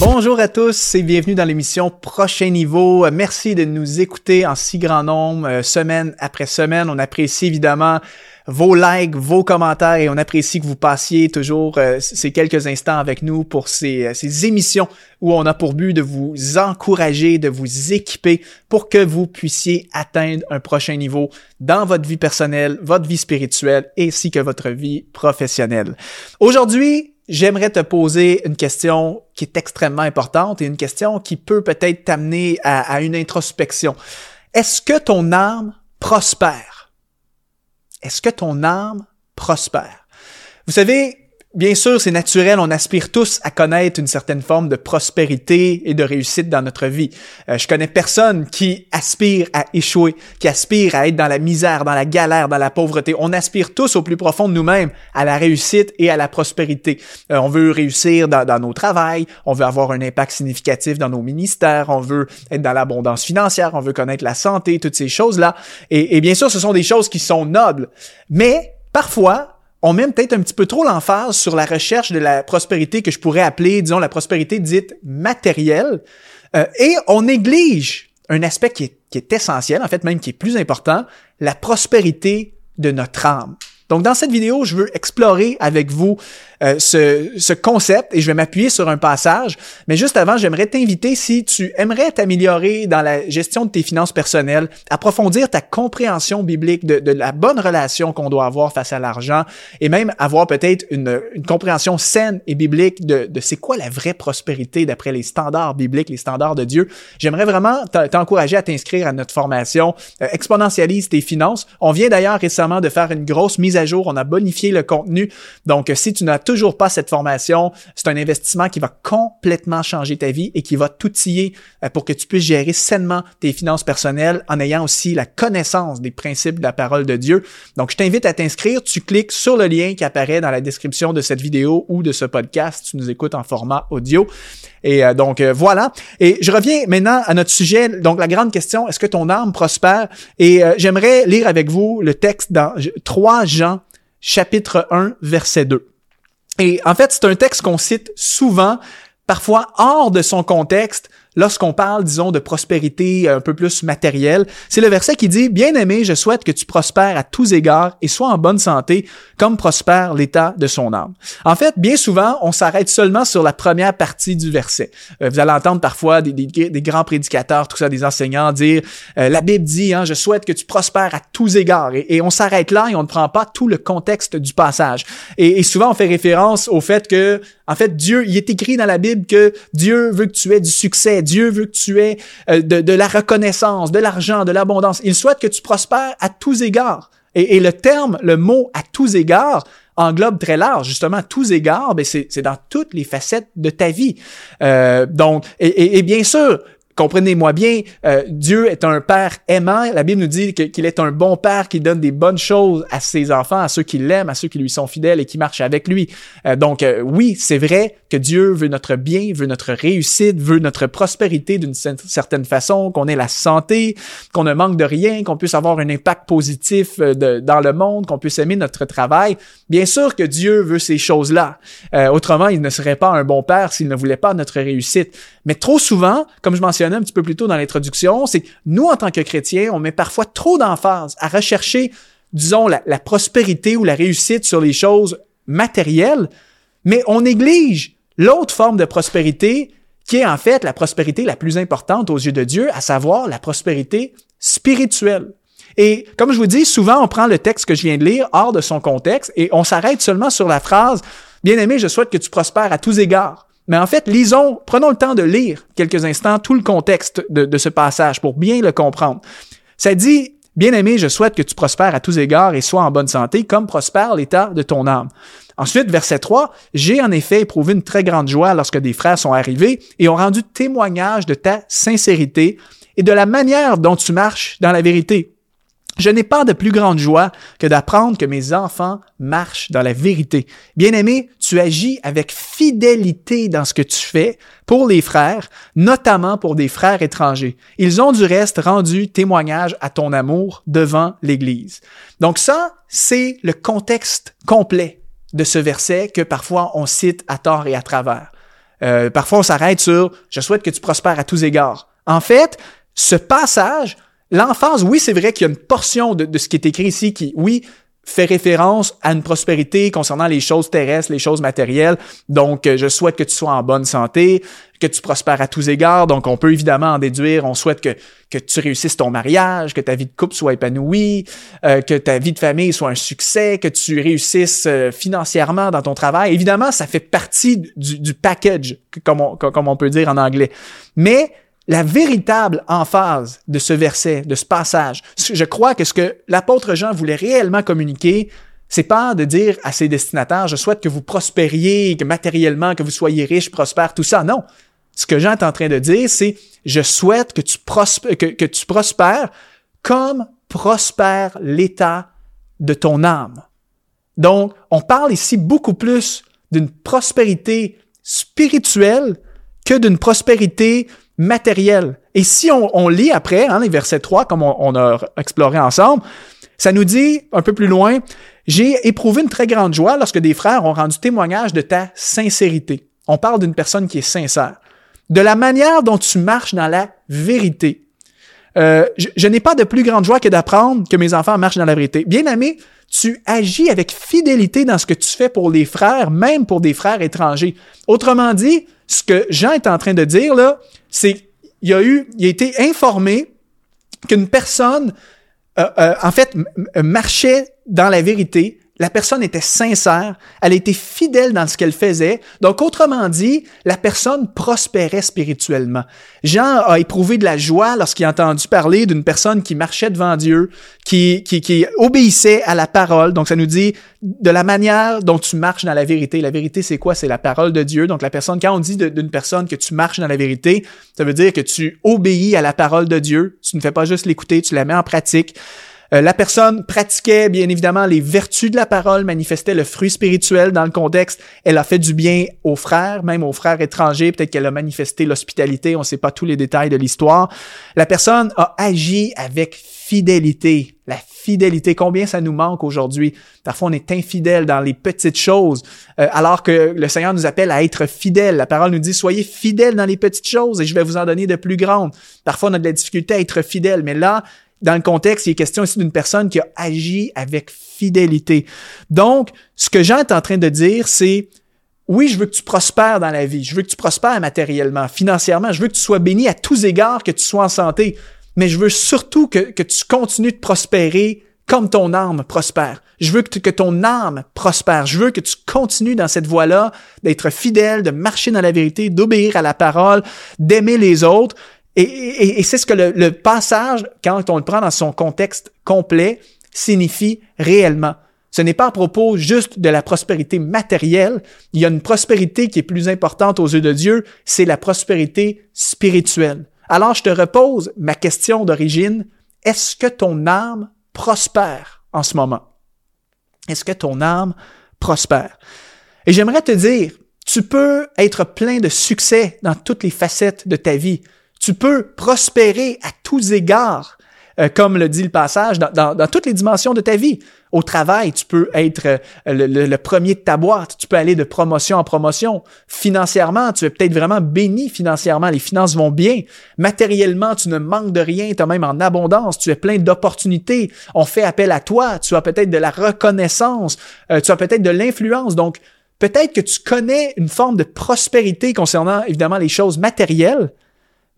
Bonjour à tous et bienvenue dans l'émission Prochain Niveau. Merci de nous écouter en si grand nombre, euh, semaine après semaine. On apprécie évidemment vos likes, vos commentaires et on apprécie que vous passiez toujours euh, ces quelques instants avec nous pour ces, euh, ces émissions où on a pour but de vous encourager, de vous équiper pour que vous puissiez atteindre un prochain niveau dans votre vie personnelle, votre vie spirituelle ainsi que votre vie professionnelle. Aujourd'hui, j'aimerais te poser une question qui est extrêmement importante et une question qui peut peut-être t'amener à, une introspection. Est-ce que ton âme prospère? Est-ce que ton âme prospère? Vous savez, Bien sûr, c'est naturel, on aspire tous à connaître une certaine forme de prospérité et de réussite dans notre vie. Euh, je connais personne qui aspire à échouer, qui aspire à être dans la misère, dans la galère, dans la pauvreté. On aspire tous au plus profond de nous-mêmes à la réussite et à la prospérité. Euh, on veut réussir dans, nos travails, on veut avoir un impact significatif dans nos ministères, on veut être dans l'abondance financière, on veut connaître la santé, toutes ces choses-là. Et, et bien sûr, ce sont des choses qui sont nobles. Mais parfois, on met peut-être un petit peu trop l'emphase sur la recherche de la prospérité que je pourrais appeler, disons, la prospérité dite matérielle, euh, et on néglige un aspect qui est, qui est essentiel, en fait même qui est plus important, la prospérité de notre âme. Donc dans cette vidéo, je veux explorer avec vous euh, ce, ce, concept et je vais m'appuyer sur un passage. Mais juste avant, j'aimerais t'inviter, si tu aimerais t'améliorer dans la gestion de tes finances personnelles, approfondir ta compréhension biblique de, de la bonne relation qu'on doit avoir face à l'argent et même avoir peut-être une, une, compréhension saine et biblique de, de c'est quoi la vraie prospérité d'après les standards bibliques, les standards de Dieu. J'aimerais vraiment t'encourager à t'inscrire à notre formation euh, Exponentialise tes finances. On vient d'ailleurs récemment de faire une grosse mise à jour. On a bonifié le contenu. Donc, si tu n'as toujours pas cette formation, c'est un investissement qui va complètement changer ta vie et qui va t'outiller euh, pour que tu puisses gérer sainement tes finances personnelles en ayant aussi la connaissance des principes de la parole de Dieu. Donc, je t'invite à t'inscrire. Tu cliques sur le lien qui apparaît dans la description de cette vidéo ou de ce podcast. Tu nous écoutes en format audio. Et euh, donc euh, voilà. Et je reviens maintenant à notre sujet. Donc la grande question, est-ce que ton âme prospère? Et j'aimerais lire avec vous le texte dans 3 Jean chapitre 1 verset 2. Et en fait, c'est un texte qu'on cite souvent, parfois hors de son contexte, lorsqu'on parle, disons, de prospérité un peu plus matérielle, c'est le verset qui dit, Bien-aimé, je souhaite que tu prospères à tous égards et sois en bonne santé, comme prospère l'état de son âme. En fait, bien souvent, on s'arrête seulement sur la première partie du verset. Euh, vous allez entendre parfois des, des, grands prédicateurs, tout ça, des enseignants dire, euh, la Bible dit, hein, je souhaite que tu prospères à tous égards. Et, on s'arrête là et on ne prend pas tout le contexte du passage. Et, et souvent, on fait référence au fait que, en fait, Dieu, il est écrit dans la Bible que Dieu veut que tu aies du succès Dieu veut que tu aies euh, de, la reconnaissance, de l'argent, de l'abondance. Il souhaite que tu prospères à tous égards. Et, le terme, le mot à tous égards, englobe très large. Justement, à tous égards, ben c'est dans toutes les facettes de ta vie. Euh, donc, et, bien sûr, Comprenez-moi bien, euh, Dieu est un père aimant. La Bible nous dit qu'il est un bon père qui donne des bonnes choses à ses enfants, à ceux qui l'aiment, à ceux qui lui sont fidèles et qui marchent avec lui. Euh, donc euh, oui, c'est vrai que Dieu veut notre bien, veut notre réussite, veut notre prospérité d'une certaine façon, qu'on ait la santé, qu'on ne manque de rien, qu'on puisse avoir un impact positif dans le monde, qu'on puisse aimer notre travail. Bien sûr que Dieu veut ces choses-là. autrement, il ne serait pas un bon père s'il ne voulait pas notre réussite. Mais trop souvent, comme je mentionnais un petit peu plus tôt dans l'introduction, c'est que nous, en tant que chrétiens, on met parfois trop d'emphase à rechercher, disons, la, la prospérité ou la réussite sur les choses matérielles, mais on néglige l'autre forme de prospérité qui est en fait la prospérité la plus importante aux yeux de Dieu, à savoir la prospérité spirituelle. Et comme je vous dis, souvent on prend le texte que je viens de lire hors de son contexte et on s'arrête seulement sur la phrase Bien-aimé, je souhaite que tu prospères à tous égards. Mais en fait, lisons, prenons le temps de lire quelques instants tout le contexte de, ce passage pour bien le comprendre. Ça dit, Bien-aimé, je souhaite que tu prospères à tous égards et sois en bonne santé, comme prospère l'état de ton âme. Ensuite, verset 3, J'ai en effet éprouvé une très grande joie lorsque des frères sont arrivés et ont rendu témoignage de ta sincérité et de la manière dont tu marches dans la vérité. Je n'ai pas de plus grande joie que d'apprendre que mes enfants marchent dans la vérité. Bien-aimé, tu agis avec fidélité dans ce que tu fais pour les frères, notamment pour des frères étrangers. Ils ont du reste rendu témoignage à ton amour devant l'Église. Donc ça, c'est le contexte complet de ce verset que parfois on cite à tort et à travers. Euh, parfois, on s'arrête sur « je souhaite que tu prospères à tous égards ». En fait, ce passage, l'emphase, oui, c'est vrai qu'il y a une portion de, de ce qui est écrit ici qui, oui, fait référence à une prospérité concernant les choses terrestres, les choses matérielles. Donc, euh, je souhaite que tu sois en bonne santé, que tu prospères à tous égards. Donc, on peut évidemment en déduire, on souhaite que, tu réussisses ton mariage, que ta vie de couple soit épanouie, euh, que ta vie de famille soit un succès, que tu réussisses euh, financièrement dans ton travail. Évidemment, ça fait partie du, du package, comme on, comme on peut dire en anglais. Mais la véritable emphase de ce verset, de ce passage, je crois que ce que l'apôtre Jean voulait réellement communiquer, c'est pas de dire à ses destinataires, je souhaite que vous prospériez, que matériellement, que vous soyez riches, prospères, tout ça. Non. Ce que Jean est en train de dire, c'est, je souhaite que tu, prospères, que tu prospères comme prospère l'état de ton âme. Donc, on parle ici beaucoup plus d'une prospérité spirituelle que d'une prospérité matériel. Et si on, lit après, hein, les versets 3, comme on, a exploré ensemble, ça nous dit un peu plus loin, j'ai éprouvé une très grande joie lorsque des frères ont rendu témoignage de ta sincérité. On parle d'une personne qui est sincère. De la manière dont tu marches dans la vérité. Euh, je, je n'ai pas de plus grande joie que d'apprendre que mes enfants marchent dans la vérité. Bien aimé, tu agis avec fidélité dans ce que tu fais pour les frères, même pour des frères étrangers. Autrement dit, ce que Jean est en train de dire là, c'est il a eu, il a été informé qu'une personne, euh, euh, en fait, marchait dans la vérité, la personne était sincère, elle était fidèle dans ce qu'elle faisait. Donc, autrement dit, la personne prospérait spirituellement. Jean a éprouvé de la joie lorsqu'il a entendu parler d'une personne qui marchait devant Dieu, qui, qui, qui obéissait à la parole. Donc, ça nous dit de la manière dont tu marches dans la vérité. La vérité, c'est quoi? C'est la parole de Dieu. Donc, la personne, quand on dit d'une personne que tu marches dans la vérité, ça veut dire que tu obéis à la parole de Dieu. Tu ne fais pas juste l'écouter, tu la mets en pratique. Euh, la personne pratiquait bien évidemment les vertus de la parole, manifestait le fruit spirituel dans le contexte. Elle a fait du bien aux frères, même aux frères étrangers. Peut-être qu'elle a manifesté l'hospitalité. On ne sait pas tous les détails de l'histoire. La personne a agi avec fidélité. La fidélité, combien ça nous manque aujourd'hui? Parfois, on est infidèle dans les petites choses, euh, alors que le Seigneur nous appelle à être fidèle. La parole nous dit, soyez fidèles dans les petites choses et je vais vous en donner de plus grandes. Parfois, on a de la difficulté à être fidèle, mais là, dans le contexte, il est question ici d'une personne qui a agi avec fidélité. Donc, ce que Jean est en train de dire, c'est oui, je veux que tu prospères dans la vie, je veux que tu prospères matériellement, financièrement, je veux que tu sois béni à tous égards, que tu sois en santé, mais je veux surtout que, tu continues de prospérer comme ton âme prospère. Je veux que, que ton âme prospère. Je veux que tu continues dans cette voie-là, d'être fidèle, de marcher dans la vérité, d'obéir à la parole, d'aimer les autres. Et, c'est ce que le, passage, quand on le prend dans son contexte complet, signifie réellement. Ce n'est pas à propos juste de la prospérité matérielle, il y a une prospérité qui est plus importante aux yeux de Dieu, c'est la prospérité spirituelle. Alors je te repose ma question d'origine, est-ce que ton âme prospère en ce moment? Est-ce que ton âme prospère? Et j'aimerais te dire, tu peux être plein de succès dans toutes les facettes de ta vie. Tu peux prospérer à tous égards, euh, comme le dit le passage, dans, toutes les dimensions de ta vie. Au travail, tu peux être euh, le, premier de ta boîte, tu peux aller de promotion en promotion. Financièrement, tu es peut-être vraiment béni financièrement, les finances vont bien. Matériellement, tu ne manques de rien, tu es même en abondance, tu es plein d'opportunités. On fait appel à toi, tu as peut-être de la reconnaissance, euh, tu as peut-être de l'influence. Donc, peut-être que tu connais une forme de prospérité concernant évidemment les choses matérielles,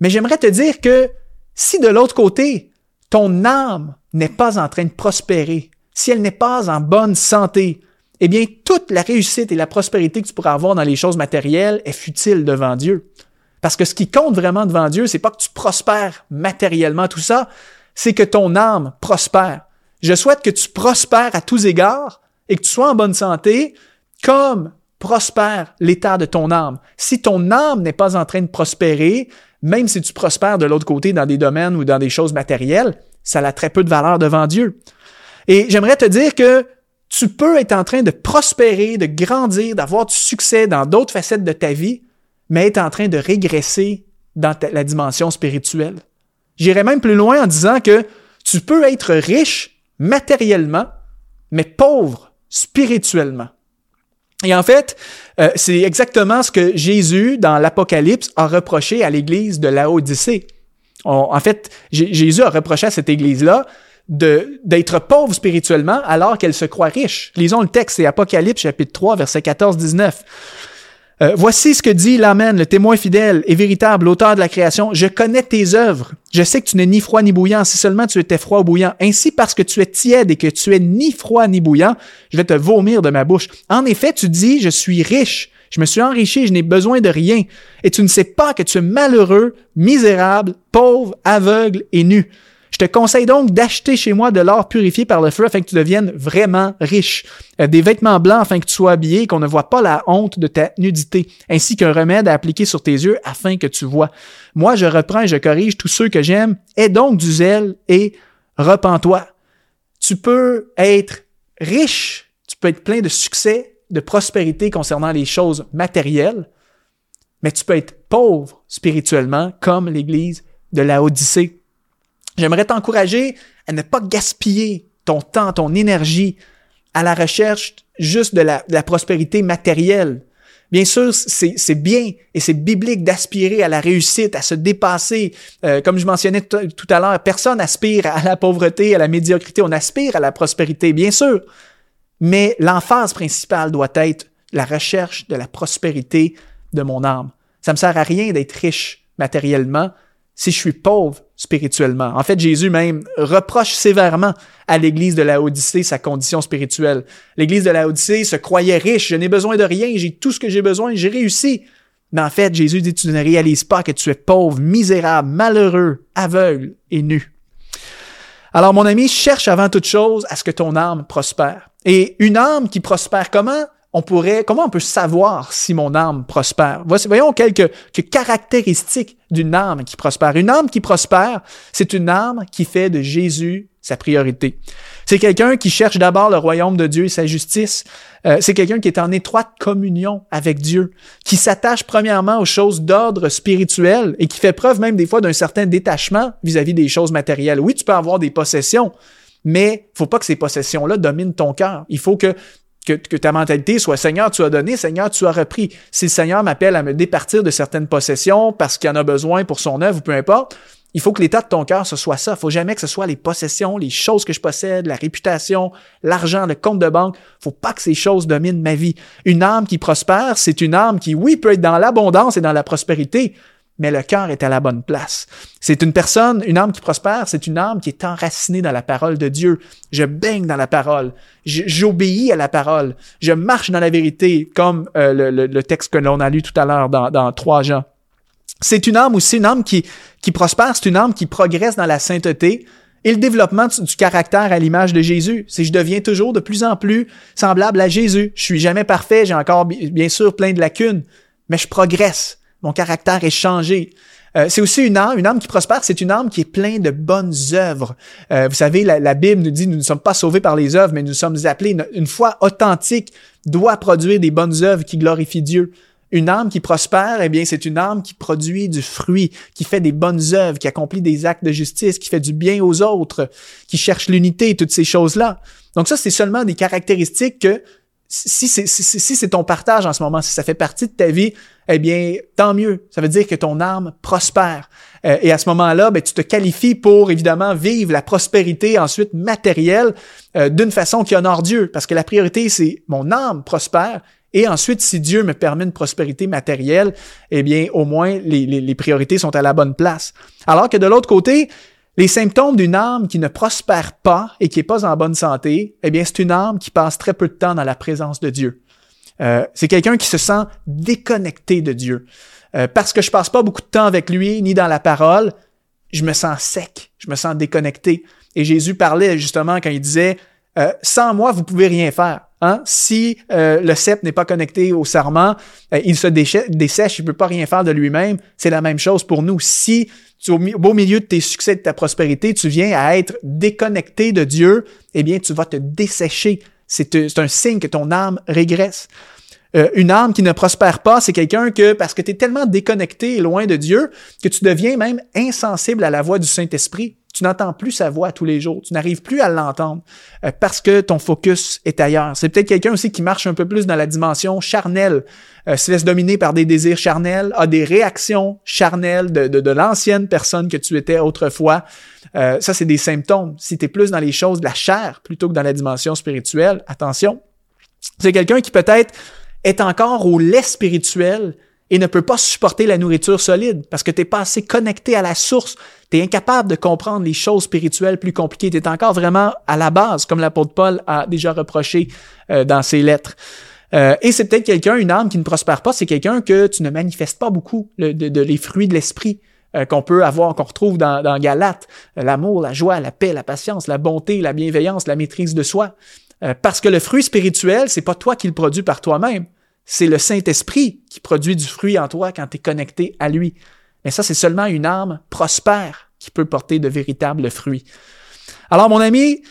mais j'aimerais te dire que si de l'autre côté, ton âme n'est pas en train de prospérer, si elle n'est pas en bonne santé, eh bien, toute la réussite et la prospérité que tu pourras avoir dans les choses matérielles est futile devant Dieu. Parce que ce qui compte vraiment devant Dieu, c'est pas que tu prospères matériellement, tout ça, c'est que ton âme prospère. Je souhaite que tu prospères à tous égards et que tu sois en bonne santé comme prospère l'état de ton âme. Si ton âme n'est pas en train de prospérer, même si tu prospères de l'autre côté dans des domaines ou dans des choses matérielles, ça a très peu de valeur devant Dieu. Et j'aimerais te dire que tu peux être en train de prospérer, de grandir, d'avoir du succès dans d'autres facettes de ta vie, mais être en train de régresser dans la dimension spirituelle. J'irais même plus loin en disant que tu peux être riche matériellement, mais pauvre spirituellement. Et en fait, euh, c'est exactement ce que Jésus, dans l'Apocalypse, a reproché à l'église de Laodicée. en fait, Jésus a reproché à cette église-là d'être pauvre spirituellement alors qu'elle se croit riche. Lisons le texte, c'est Apocalypse chapitre 3, verset 14-19. Euh, voici ce que dit l'Amen, le témoin fidèle et véritable, l'auteur de la création. Je connais tes œuvres. Je sais que tu n'es ni froid ni bouillant, si seulement tu étais froid ou bouillant. Ainsi, parce que tu es tiède et que tu es ni froid ni bouillant, je vais te vomir de ma bouche. En effet, tu dis, je suis riche, je me suis enrichi, je n'ai besoin de rien. Et tu ne sais pas que tu es malheureux, misérable, pauvre, aveugle et nu. Je te conseille donc d'acheter chez moi de l'or purifié par le feu afin que tu deviennes vraiment riche, euh, des vêtements blancs afin que tu sois habillé et qu'on ne voit pas la honte de ta nudité, ainsi qu'un remède à appliquer sur tes yeux afin que tu vois. Moi, je reprends et je corrige tous ceux que j'aime. Aie donc du zèle et repens-toi. Tu peux être riche, tu peux être plein de succès, de prospérité concernant les choses matérielles, mais tu peux être pauvre spirituellement comme l'Église de la Odyssée. J'aimerais t'encourager à ne pas gaspiller ton temps, ton énergie à la recherche juste de la, prospérité matérielle. Bien sûr, c'est bien et c'est biblique d'aspirer à la réussite, à se dépasser. Euh, comme je mentionnais tout à l'heure, personne aspire à la pauvreté, à la médiocrité, on aspire à la prospérité, bien sûr. Mais l'emphase principale doit être la recherche de la prospérité de mon âme. Ça me sert à rien d'être riche matériellement si je suis pauvre spirituellement. En fait, Jésus même reproche sévèrement à l'Église de la Odyssée sa condition spirituelle. L'Église de la Odyssée se croyait riche, je n'ai besoin de rien, j'ai tout ce que j'ai besoin, j'ai réussi. Mais en fait, Jésus dit, tu ne réalises pas que tu es pauvre, misérable, malheureux, aveugle et nu. Alors, mon ami, cherche avant toute chose à ce que ton âme prospère. Et une âme qui prospère comment? On pourrait, comment on peut savoir si mon âme prospère? Voyons quelques, caractéristiques d'une âme qui prospère. Une âme qui prospère, c'est une âme qui fait de Jésus sa priorité. C'est quelqu'un qui cherche d'abord le royaume de Dieu et sa justice. Euh, c'est quelqu'un qui est en étroite communion avec Dieu, qui s'attache premièrement aux choses d'ordre spirituel et qui fait preuve même des fois d'un certain détachement vis-à-vis des choses matérielles. Oui, tu peux avoir des possessions, mais faut pas que ces possessions-là dominent ton cœur. Il faut que que, ta mentalité soit Seigneur, tu as donné, Seigneur, tu as repris. Si le Seigneur m'appelle à me départir de certaines possessions parce qu'il en a besoin pour son œuvre ou peu importe, il faut que l'état de ton cœur, ce soit ça. Il faut jamais que ce soit les possessions, les choses que je possède, la réputation, l'argent, le compte de banque. faut pas que ces choses dominent ma vie. Une âme qui prospère, c'est une âme qui, oui, peut être dans l'abondance et dans la prospérité, mais le cœur est à la bonne place. C'est une personne, une âme qui prospère, c'est une âme qui est enracinée dans la parole de Dieu. Je baigne dans la parole, j'obéis à la parole, je marche dans la vérité, comme euh, le, texte que l'on a lu tout à l'heure dans, dans 3 Jean. C'est une âme aussi, une âme qui, prospère, c'est une âme qui progresse dans la sainteté, et le développement du, caractère à l'image de Jésus. C'est je deviens toujours de plus en plus semblable à Jésus. Je suis jamais parfait, j'ai encore bien sûr plein de lacunes, mais je progresse mon caractère est changé. Euh, c'est aussi une âme, une âme qui prospère, c'est une âme qui est pleine de bonnes œuvres. Euh, vous savez, la, Bible nous dit, nous ne sommes pas sauvés par les œuvres, mais nous sommes appelés, une, foi authentique doit produire des bonnes œuvres qui glorifient Dieu. Une âme qui prospère, eh bien, c'est une âme qui produit du fruit, qui fait des bonnes œuvres, qui accomplit des actes de justice, qui fait du bien aux autres, qui cherche l'unité, toutes ces choses-là. Donc ça, c'est seulement des caractéristiques que si c'est si, c'est ton partage en ce moment, si ça fait partie de ta vie, eh bien, tant mieux. Ça veut dire que ton âme prospère. Euh, et à ce moment-là, ben, tu te qualifies pour, évidemment, vivre la prospérité ensuite matérielle euh, d'une façon qui honore Dieu. Parce que la priorité, c'est mon âme prospère. Et ensuite, si Dieu me permet une prospérité matérielle, eh bien, au moins, les priorités sont à la bonne place. Alors que de l'autre côté, les symptômes d'une âme qui ne prospère pas et qui n'est pas en bonne santé, eh bien, c'est une âme qui passe très peu de temps dans la présence de Dieu. Euh, c'est quelqu'un qui se sent déconnecté de Dieu. Euh, parce que je passe pas beaucoup de temps avec lui, ni dans la parole, je me sens sec, je me sens déconnecté. Et Jésus parlait justement quand il disait, euh, sans moi, vous pouvez rien faire. Hein? Si le cep n'est pas connecté au serment, il se dessèche, il peut pas rien faire de lui-même. C'est la même chose pour nous. Si au beau milieu de tes succès, de ta prospérité, tu viens à être déconnecté de Dieu, eh bien, tu vas te dessécher. C'est euh, un signe que ton âme régresse. Euh, une âme qui ne prospère pas, c'est quelqu'un que, parce que tu es tellement déconnecté et loin de Dieu, que tu deviens même insensible à la voix du Saint-Esprit. Tu n'entends plus sa voix tous les jours. Tu n'arrives plus à l'entendre euh, parce que ton focus est ailleurs. C'est peut-être quelqu'un aussi qui marche un peu plus dans la dimension charnelle, euh, se laisse dominer par des désirs charnels, a des réactions charnelles de, l'ancienne personne que tu étais autrefois. Euh, ça, c'est des symptômes. Si tu es plus dans les choses de la chair plutôt que dans la dimension spirituelle, attention. C'est quelqu'un qui peut-être est encore au lait spirituel, et ne peut pas supporter la nourriture solide parce que tu n'es pas assez connecté à la source. Tu es incapable de comprendre les choses spirituelles plus compliquées. Tu es encore vraiment à la base, comme l'apôtre Paul a déjà reproché euh, dans ses lettres. Euh, et c'est peut-être quelqu'un, une âme qui ne prospère pas, c'est quelqu'un que tu ne manifestes pas beaucoup, de, de, les fruits de l'esprit euh, qu'on peut avoir, qu'on retrouve dans, dans Galate, l'amour, la joie, la paix, la patience, la bonté, la bienveillance, la maîtrise de soi. parce que le fruit spirituel, c'est pas toi qui le produis par toi-même. C'est le Saint-Esprit qui produit du fruit en toi quand tu es connecté à lui. Mais ça, c'est seulement une âme prospère qui peut porter de véritables fruits. Alors, mon ami,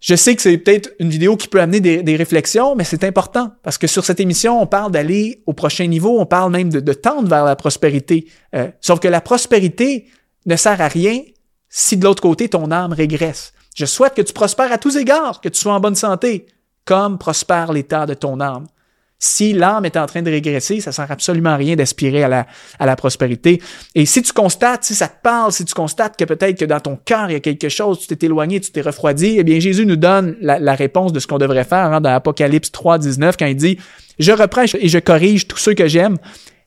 je sais que c'est peut-être une vidéo qui peut amener des, réflexions, mais c'est important parce que sur cette émission, on parle d'aller au prochain niveau, on parle même de, tendre vers la prospérité. Euh, sauf que la prospérité ne sert à rien si de l'autre côté, ton âme régresse. Je souhaite que tu prospères à tous égards, que tu sois en bonne santé, comme prospère l'état de ton âme. Si l'âme est en train de régresser, ça sert absolument à rien d'aspirer à la, à la prospérité. Et si tu constates, si ça te parle, si tu constates que peut-être que dans ton cœur, il y a quelque chose, tu t'es éloigné, tu t'es refroidi, eh bien, Jésus nous donne la, réponse de ce qu'on devrait faire hein, dans Apocalypse 3, 19, quand il dit, je reprends et je corrige tous ceux que j'aime.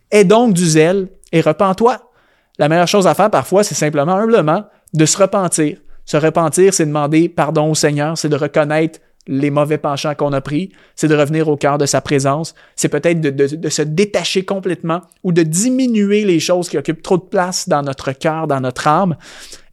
Aie donc du zèle et repens-toi. La meilleure chose à faire parfois, c'est simplement humblement de se repentir. Se repentir, c'est demander pardon au Seigneur, c'est de reconnaître les mauvais penchants qu'on a pris, c'est de revenir au cœur de sa présence, c'est peut-être de, se détacher complètement ou de diminuer les choses qui occupent trop de place dans notre cœur, dans notre âme.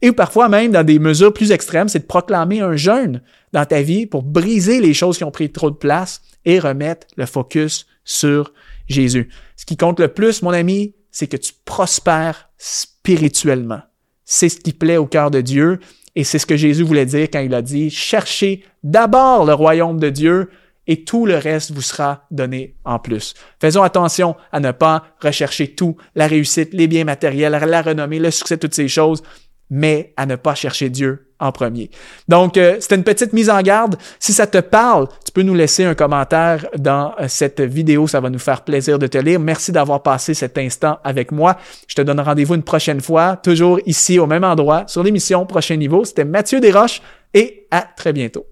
Et parfois même, dans des mesures plus extrêmes, c'est de proclamer un jeûne dans ta vie pour briser les choses qui ont pris trop de place et remettre le focus sur Jésus. Ce qui compte le plus, mon ami, c'est que tu prospères spirituellement. C'est ce qui plaît au cœur de Dieu et c'est ce que Jésus voulait dire quand il a dit, cherchez d'abord le royaume de Dieu et tout le reste vous sera donné en plus. Faisons attention à ne pas rechercher tout, la réussite, les biens matériels, la renommée, le succès, toutes ces choses, mais à ne pas chercher Dieu en premier. Donc, euh, c'était une petite mise en garde. Si ça te parle, tu peux nous laisser un commentaire dans euh, cette vidéo. Ça va nous faire plaisir de te lire. Merci d'avoir passé cet instant avec moi. Je te donne rendez-vous une prochaine fois, toujours ici au même endroit, sur l'émission Prochain Niveau. C'était Mathieu Desroches et à très bientôt.